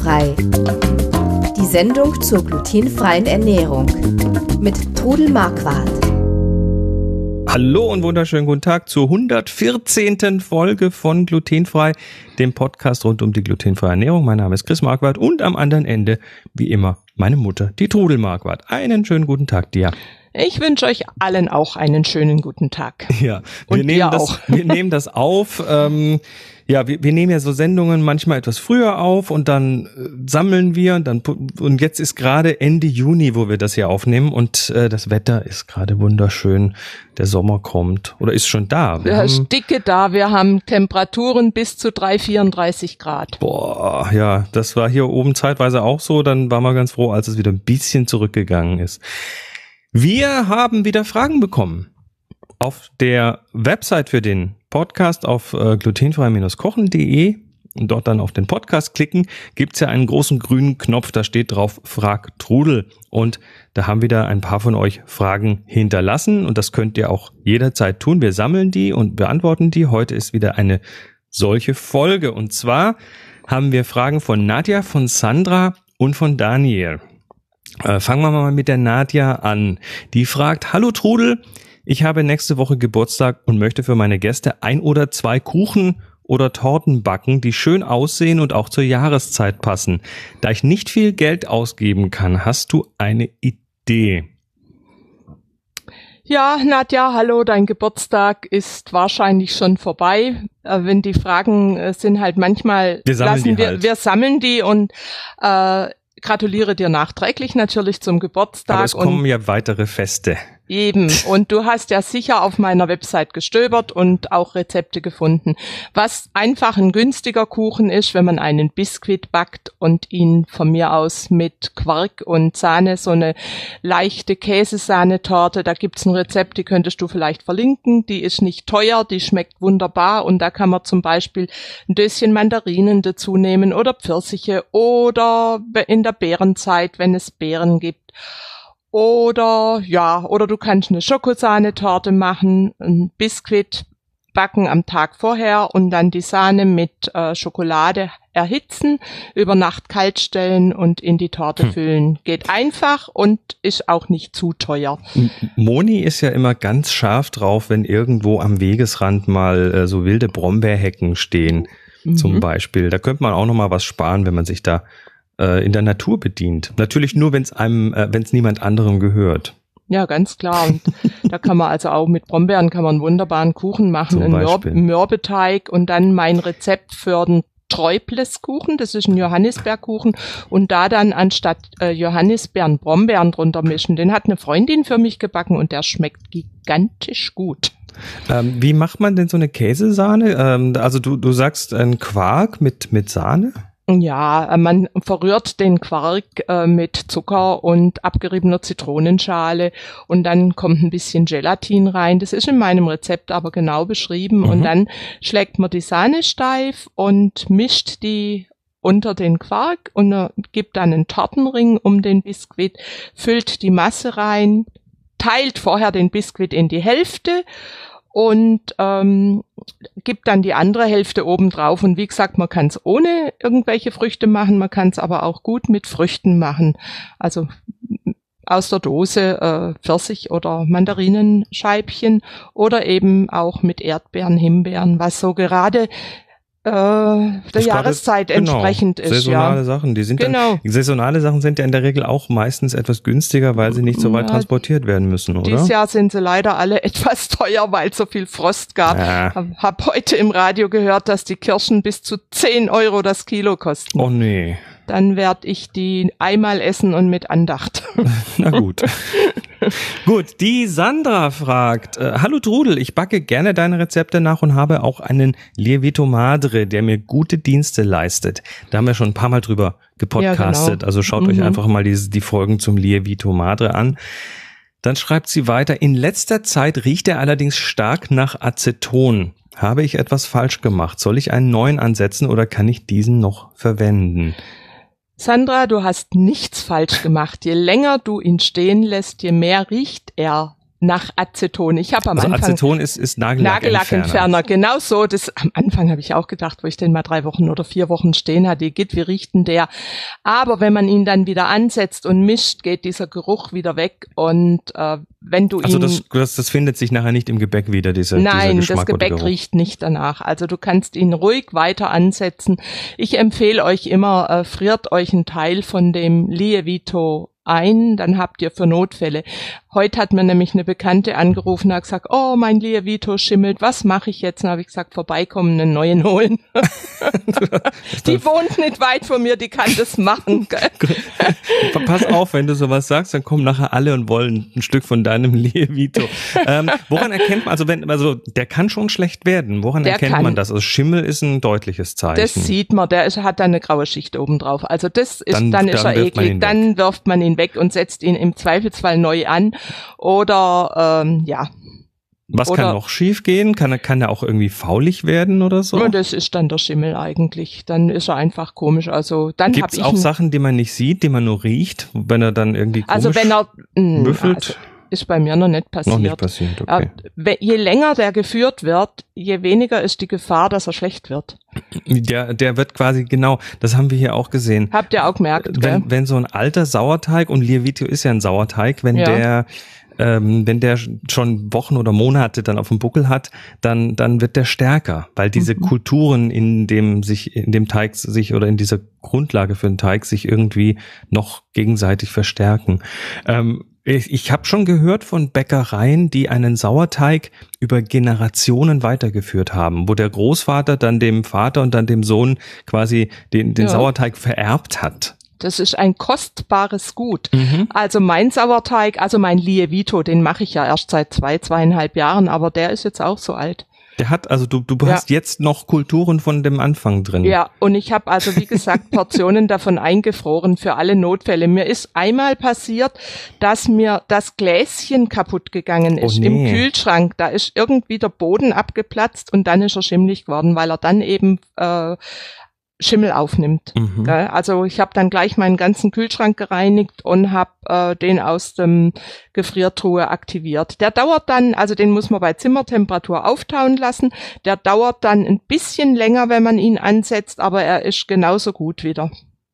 Glutenfrei. Die Sendung zur glutenfreien Ernährung mit Trudel Marquardt. Hallo und wunderschönen guten Tag zur 114. Folge von Glutenfrei, dem Podcast rund um die glutenfreie Ernährung. Mein Name ist Chris Marquardt und am anderen Ende, wie immer, meine Mutter, die Trudel Marquardt. Einen schönen guten Tag dir. Ich wünsche euch allen auch einen schönen guten Tag. Ja, wir, nehmen das, wir nehmen das auf. Ähm, ja, wir, wir nehmen ja so Sendungen manchmal etwas früher auf und dann äh, sammeln wir und dann und jetzt ist gerade Ende Juni, wo wir das hier aufnehmen und äh, das Wetter ist gerade wunderschön. Der Sommer kommt oder ist schon da. Wir ja, haben, dicke da. Wir haben Temperaturen bis zu 3, 34 Grad. Boah, ja, das war hier oben zeitweise auch so. Dann waren wir ganz froh, als es wieder ein bisschen zurückgegangen ist. Wir haben wieder Fragen bekommen. Auf der Website für den Podcast auf äh, glutenfrei-kochen.de und dort dann auf den Podcast klicken, gibt's ja einen großen grünen Knopf, da steht drauf Frag Trudel. Und da haben wieder ein paar von euch Fragen hinterlassen und das könnt ihr auch jederzeit tun. Wir sammeln die und beantworten die. Heute ist wieder eine solche Folge. Und zwar haben wir Fragen von Nadja, von Sandra und von Daniel. Äh, fangen wir mal mit der Nadja an. Die fragt, hallo Trudel, ich habe nächste Woche Geburtstag und möchte für meine Gäste ein oder zwei Kuchen oder Torten backen, die schön aussehen und auch zur Jahreszeit passen. Da ich nicht viel Geld ausgeben kann, hast du eine Idee? Ja, Nadja, hallo, dein Geburtstag ist wahrscheinlich schon vorbei. Äh, wenn die Fragen äh, sind halt manchmal, wir sammeln lassen die wir, halt. wir sammeln die und äh, gratuliere dir nachträglich natürlich zum Geburtstag. Aber es kommen ja weitere Feste. Eben. Und du hast ja sicher auf meiner Website gestöbert und auch Rezepte gefunden. Was einfach ein günstiger Kuchen ist, wenn man einen Biskuit backt und ihn von mir aus mit Quark und Sahne, so eine leichte Käsesahnetorte, da gibt's ein Rezept, die könntest du vielleicht verlinken. Die ist nicht teuer, die schmeckt wunderbar und da kann man zum Beispiel ein Döschen Mandarinen dazu nehmen oder Pfirsiche oder in der Beerenzeit, wenn es Beeren gibt. Oder ja, oder du kannst eine Schokosahnetorte machen, ein Biskuit backen am Tag vorher und dann die Sahne mit äh, Schokolade erhitzen, über Nacht kalt stellen und in die Torte hm. füllen. Geht einfach und ist auch nicht zu teuer. Moni ist ja immer ganz scharf drauf, wenn irgendwo am Wegesrand mal äh, so wilde Brombeerhecken stehen, mhm. zum Beispiel. Da könnte man auch noch mal was sparen, wenn man sich da äh, in der Natur bedient. Natürlich nur, wenn es einem, äh, wenn es niemand anderem gehört. Ja, ganz klar. Und da kann man also auch mit Brombeeren kann man einen wunderbaren Kuchen machen, einen Mör Mürbeteig und dann mein Rezept für den Träubleskuchen, das ist ein Johannisbeerkuchen und da dann anstatt äh, Johannisbeeren Brombeeren drunter mischen. Den hat eine Freundin für mich gebacken und der schmeckt gigantisch gut. Ähm, wie macht man denn so eine Käsesahne? Ähm, also du, du sagst ein Quark mit, mit Sahne? Ja, äh, man verrührt den Quark äh, mit Zucker und abgeriebener Zitronenschale und dann kommt ein bisschen Gelatin rein. Das ist in meinem Rezept aber genau beschrieben. Mhm. Und dann schlägt man die Sahne steif und mischt die unter den Quark und äh, gibt dann einen Tortenring um den Biskuit, füllt die Masse rein, teilt vorher den Biskuit in die Hälfte und ähm, gibt dann die andere Hälfte oben drauf. Und wie gesagt, man kann es ohne irgendwelche Früchte machen, man kann es aber auch gut mit Früchten machen. Also aus der Dose äh, Pfirsich oder Mandarinenscheibchen oder eben auch mit Erdbeeren, Himbeeren, was so gerade äh, der das Jahreszeit gerade, genau, entsprechend ist. Saisonale ja. Sachen, die sind genau. dann, saisonale Sachen sind ja in der Regel auch meistens etwas günstiger, weil sie nicht so weit ja, transportiert werden müssen, oder? Dieses Jahr sind sie leider alle etwas teuer, weil es so viel Frost gab. Ja. Hab, hab heute im Radio gehört, dass die Kirschen bis zu 10 Euro das Kilo kosten. Oh nee dann werde ich die einmal essen und mit Andacht. Na gut. gut, die Sandra fragt, äh, Hallo Trudel, ich backe gerne deine Rezepte nach und habe auch einen Lievito Madre, der mir gute Dienste leistet. Da haben wir schon ein paar Mal drüber gepodcastet, ja, genau. also schaut mhm. euch einfach mal die, die Folgen zum Lievito Madre an. Dann schreibt sie weiter, in letzter Zeit riecht er allerdings stark nach Aceton. Habe ich etwas falsch gemacht? Soll ich einen neuen ansetzen oder kann ich diesen noch verwenden? Sandra, du hast nichts falsch gemacht. Je länger du ihn stehen lässt, je mehr riecht er nach Aceton. Ich habe am also Anfang Aceton ist, ist Nagellackentferner. Nagellackentferner. Genau so. Das am Anfang habe ich auch gedacht, wo ich den mal drei Wochen oder vier Wochen stehen hatte, geht wie riecht denn der? Aber wenn man ihn dann wieder ansetzt und mischt, geht dieser Geruch wieder weg. Und äh, wenn du Also ihn das, das, das findet sich nachher nicht im Gebäck wieder, diese, Nein, dieser das Gebäck riecht nicht danach. Also du kannst ihn ruhig weiter ansetzen. Ich empfehle euch immer, äh, friert euch einen Teil von dem Lievito ein, dann habt ihr für Notfälle. Heute hat mir nämlich eine Bekannte angerufen und hat gesagt, oh, mein Lievito schimmelt, was mache ich jetzt? Dann habe ich gesagt, vorbeikommen, einen neuen holen. die wohnt nicht weit von mir, die kann das machen. gell? Pass auf, wenn du sowas sagst, dann kommen nachher alle und wollen ein Stück von deinem Lievito. ähm, woran erkennt man, also wenn, also der kann schon schlecht werden. Woran Der erkennt kann. man das? Also Schimmel ist ein deutliches Zeichen. Das sieht man, der ist, hat dann eine graue Schicht oben drauf. Also das ist, Dann- dann, ist dann er eklig. Dann wirft man ihn weg und setzt ihn im Zweifelsfall neu an. Oder ähm, ja, Was oder- kann noch schief gehen? Kann er, kann er auch irgendwie faulig werden oder so? und das ist dann der Schimmel eigentlich. Dann ist er einfach komisch. Also dann Gibt es auch Sachen, die man nicht sieht, die man nur riecht, wenn er dann irgendwie komisch also wenn er mh, müffelt? also ist bei mir noch nicht passiert. noch nicht passiert, okay. We- Je länger der geführt wird, je weniger ist die Gefahr, dass er schlecht wird. Der, der wird quasi, genau, das haben wir hier auch gesehen. Habt ihr auch gemerkt, gell? Wenn, wenn so ein alter Sauerteig, und Lievito ist ja ein Sauerteig, wenn Ja. der ähm, wenn der schon Wochen oder Monate dann auf dem Buckel hat, dann, dann wird der stärker, weil diese Mhm. Kulturen in dem sich, in dem Teig sich oder in dieser Grundlage für den Teig sich irgendwie noch gegenseitig verstärken. Ähm, ich ich habe schon gehört von Bäckereien, die einen Sauerteig über Generationen weitergeführt haben, wo der Großvater dann dem Vater und dann dem Sohn quasi den, den Ja. Sauerteig vererbt hat. Das ist ein kostbares Gut. Mhm. Also mein Sauerteig, also mein Lievito, den mache ich ja erst seit zwei, zweieinhalb Jahren, aber der ist jetzt auch so alt. Der hat, also du, du Ja. hast jetzt noch Kulturen von dem Anfang drin. Ja, und ich habe also, wie gesagt, Portionen davon eingefroren für alle Notfälle. Mir ist einmal passiert, dass mir das Gläschen kaputt gegangen Oh, ist nee. im Kühlschrank. Da ist irgendwie der Boden abgeplatzt und dann ist er schimmelig geworden, weil er dann eben äh, Schimmel aufnimmt. Mhm. Also ich habe dann gleich meinen ganzen Kühlschrank gereinigt und habe äh, den aus dem Gefriertruhe aktiviert. Der dauert dann, also den muss man bei Zimmertemperatur auftauen lassen. Der dauert dann ein bisschen länger, wenn man ihn ansetzt, aber er ist genauso gut wieder.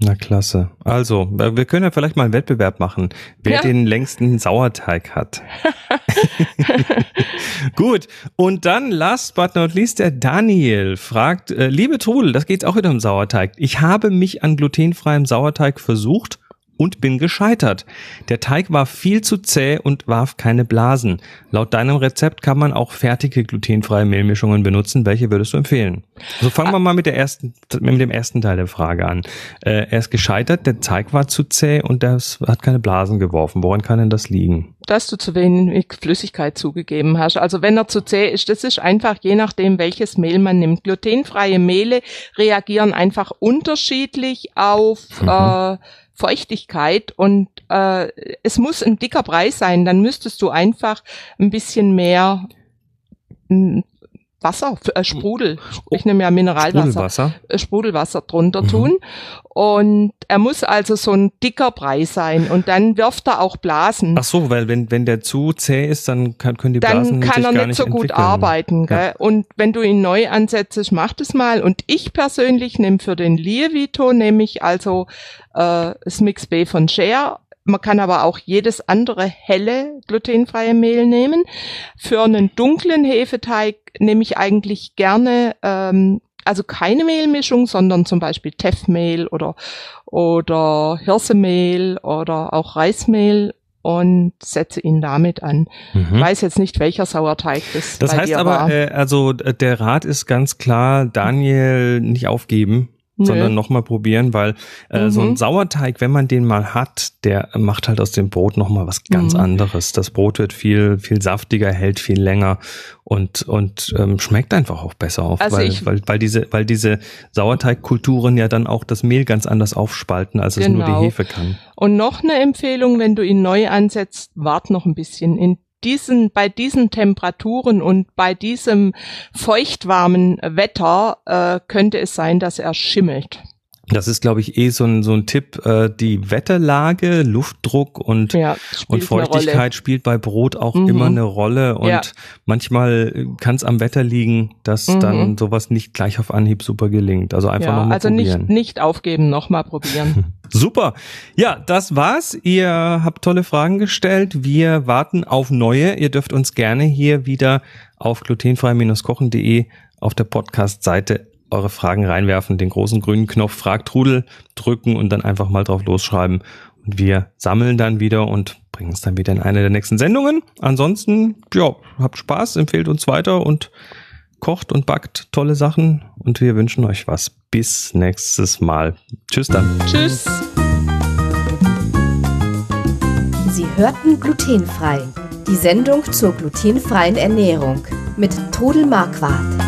Na klasse. Also, wir können ja vielleicht mal einen Wettbewerb machen, wer Ja. den längsten Sauerteig hat. Gut. Und dann, last but not least, der Daniel fragt, äh, liebe Trudel, das geht auch wieder um Sauerteig. Ich habe mich an glutenfreiem Sauerteig versucht und bin gescheitert. Der Teig war viel zu zäh und warf keine Blasen. Laut deinem Rezept kann man auch fertige glutenfreie Mehlmischungen benutzen. Welche würdest du empfehlen? So fangen wir mal mit der ersten, mit dem ersten Teil der Frage an. Äh, er ist gescheitert, der Teig war zu zäh und das hat keine Blasen geworfen. Woran kann denn das liegen? Dass du zu wenig Flüssigkeit zugegeben hast. Also wenn er zu zäh ist, das ist einfach je nachdem, welches Mehl man nimmt. Glutenfreie Mehle reagieren einfach unterschiedlich auf Mhm. äh, Feuchtigkeit und äh, es muss ein dicker Brei sein. Dann müsstest du einfach ein bisschen mehr mm, Wasser, äh, Sprudel. Ich nehme ja Mineralwasser. Sprudelwasser? äh, Sprudelwasser drunter Mhm. tun. Und er muss also so ein dicker Brei sein. Und dann wirft er auch Blasen. Ach so, weil wenn, wenn der zu zäh ist, dann kann, können die dann Blasen kann sich er gar nicht so gut entwickeln. arbeiten. Gell? Und wenn du ihn neu ansetzt, mach das mal. Und ich persönlich nehme für den Lievito, nehme ich also äh, das Mix B von Share. Man kann aber auch jedes andere helle glutenfreie Mehl nehmen. Für einen dunklen Hefeteig nehme ich eigentlich gerne ähm, also keine Mehlmischung, sondern zum Beispiel Teffmehl oder oder Hirsemehl oder auch Reismehl und setze ihn damit an. Mhm. Ich weiß jetzt nicht, welcher Sauerteig das, Das bei heißt aber, war. äh, also äh, der Rat ist ganz klar, Daniel nicht aufgeben, Nö. sondern nochmal probieren, weil äh, so ein Mhm. Sauerteig, wenn man den mal hat, der macht halt aus dem Brot nochmal was ganz Mhm. anderes. Das Brot wird viel, viel saftiger, hält viel länger und, und ähm, schmeckt einfach auch besser auf, Also weil, weil, weil diese, weil diese Sauerteigkulturen ja dann auch das Mehl ganz anders aufspalten, als es nur Genau. die Hefe kann. Und noch eine Empfehlung, wenn du ihn neu ansetzt, wart noch ein bisschen. In diesen, bei diesen Temperaturen und bei diesem feuchtwarmen Wetter äh, könnte es sein, dass er schimmelt. Das ist, glaube ich, eh so ein, so ein Tipp. Äh, die Wetterlage, Luftdruck und, Ja, und. Feuchtigkeit spielt bei Brot auch Mhm. immer eine Rolle. Und Ja. manchmal kann es am Wetter liegen, dass Mhm. dann sowas nicht gleich auf Anhieb super gelingt. Also einfach Ja, nochmal also probieren. nicht, nicht aufgeben, nochmal probieren. Super. Ja, das war's. Ihr habt tolle Fragen gestellt. Wir warten auf neue. Ihr dürft uns gerne hier wieder auf glutenfrei-kochen.de auf der Podcast-Seite eure Fragen reinwerfen, den großen grünen Knopf Frag Trudel drücken und dann einfach mal drauf losschreiben. Und wir sammeln dann wieder und bringen es dann wieder in eine der nächsten Sendungen. Ansonsten, ja, habt Spaß, empfehlt uns weiter und kocht und backt tolle Sachen und wir wünschen euch was. Bis nächstes Mal. Tschüss dann. Tschüss. Sie hörten glutenfrei. Die Sendung zur glutenfreien Ernährung mit Trudel Marquardt.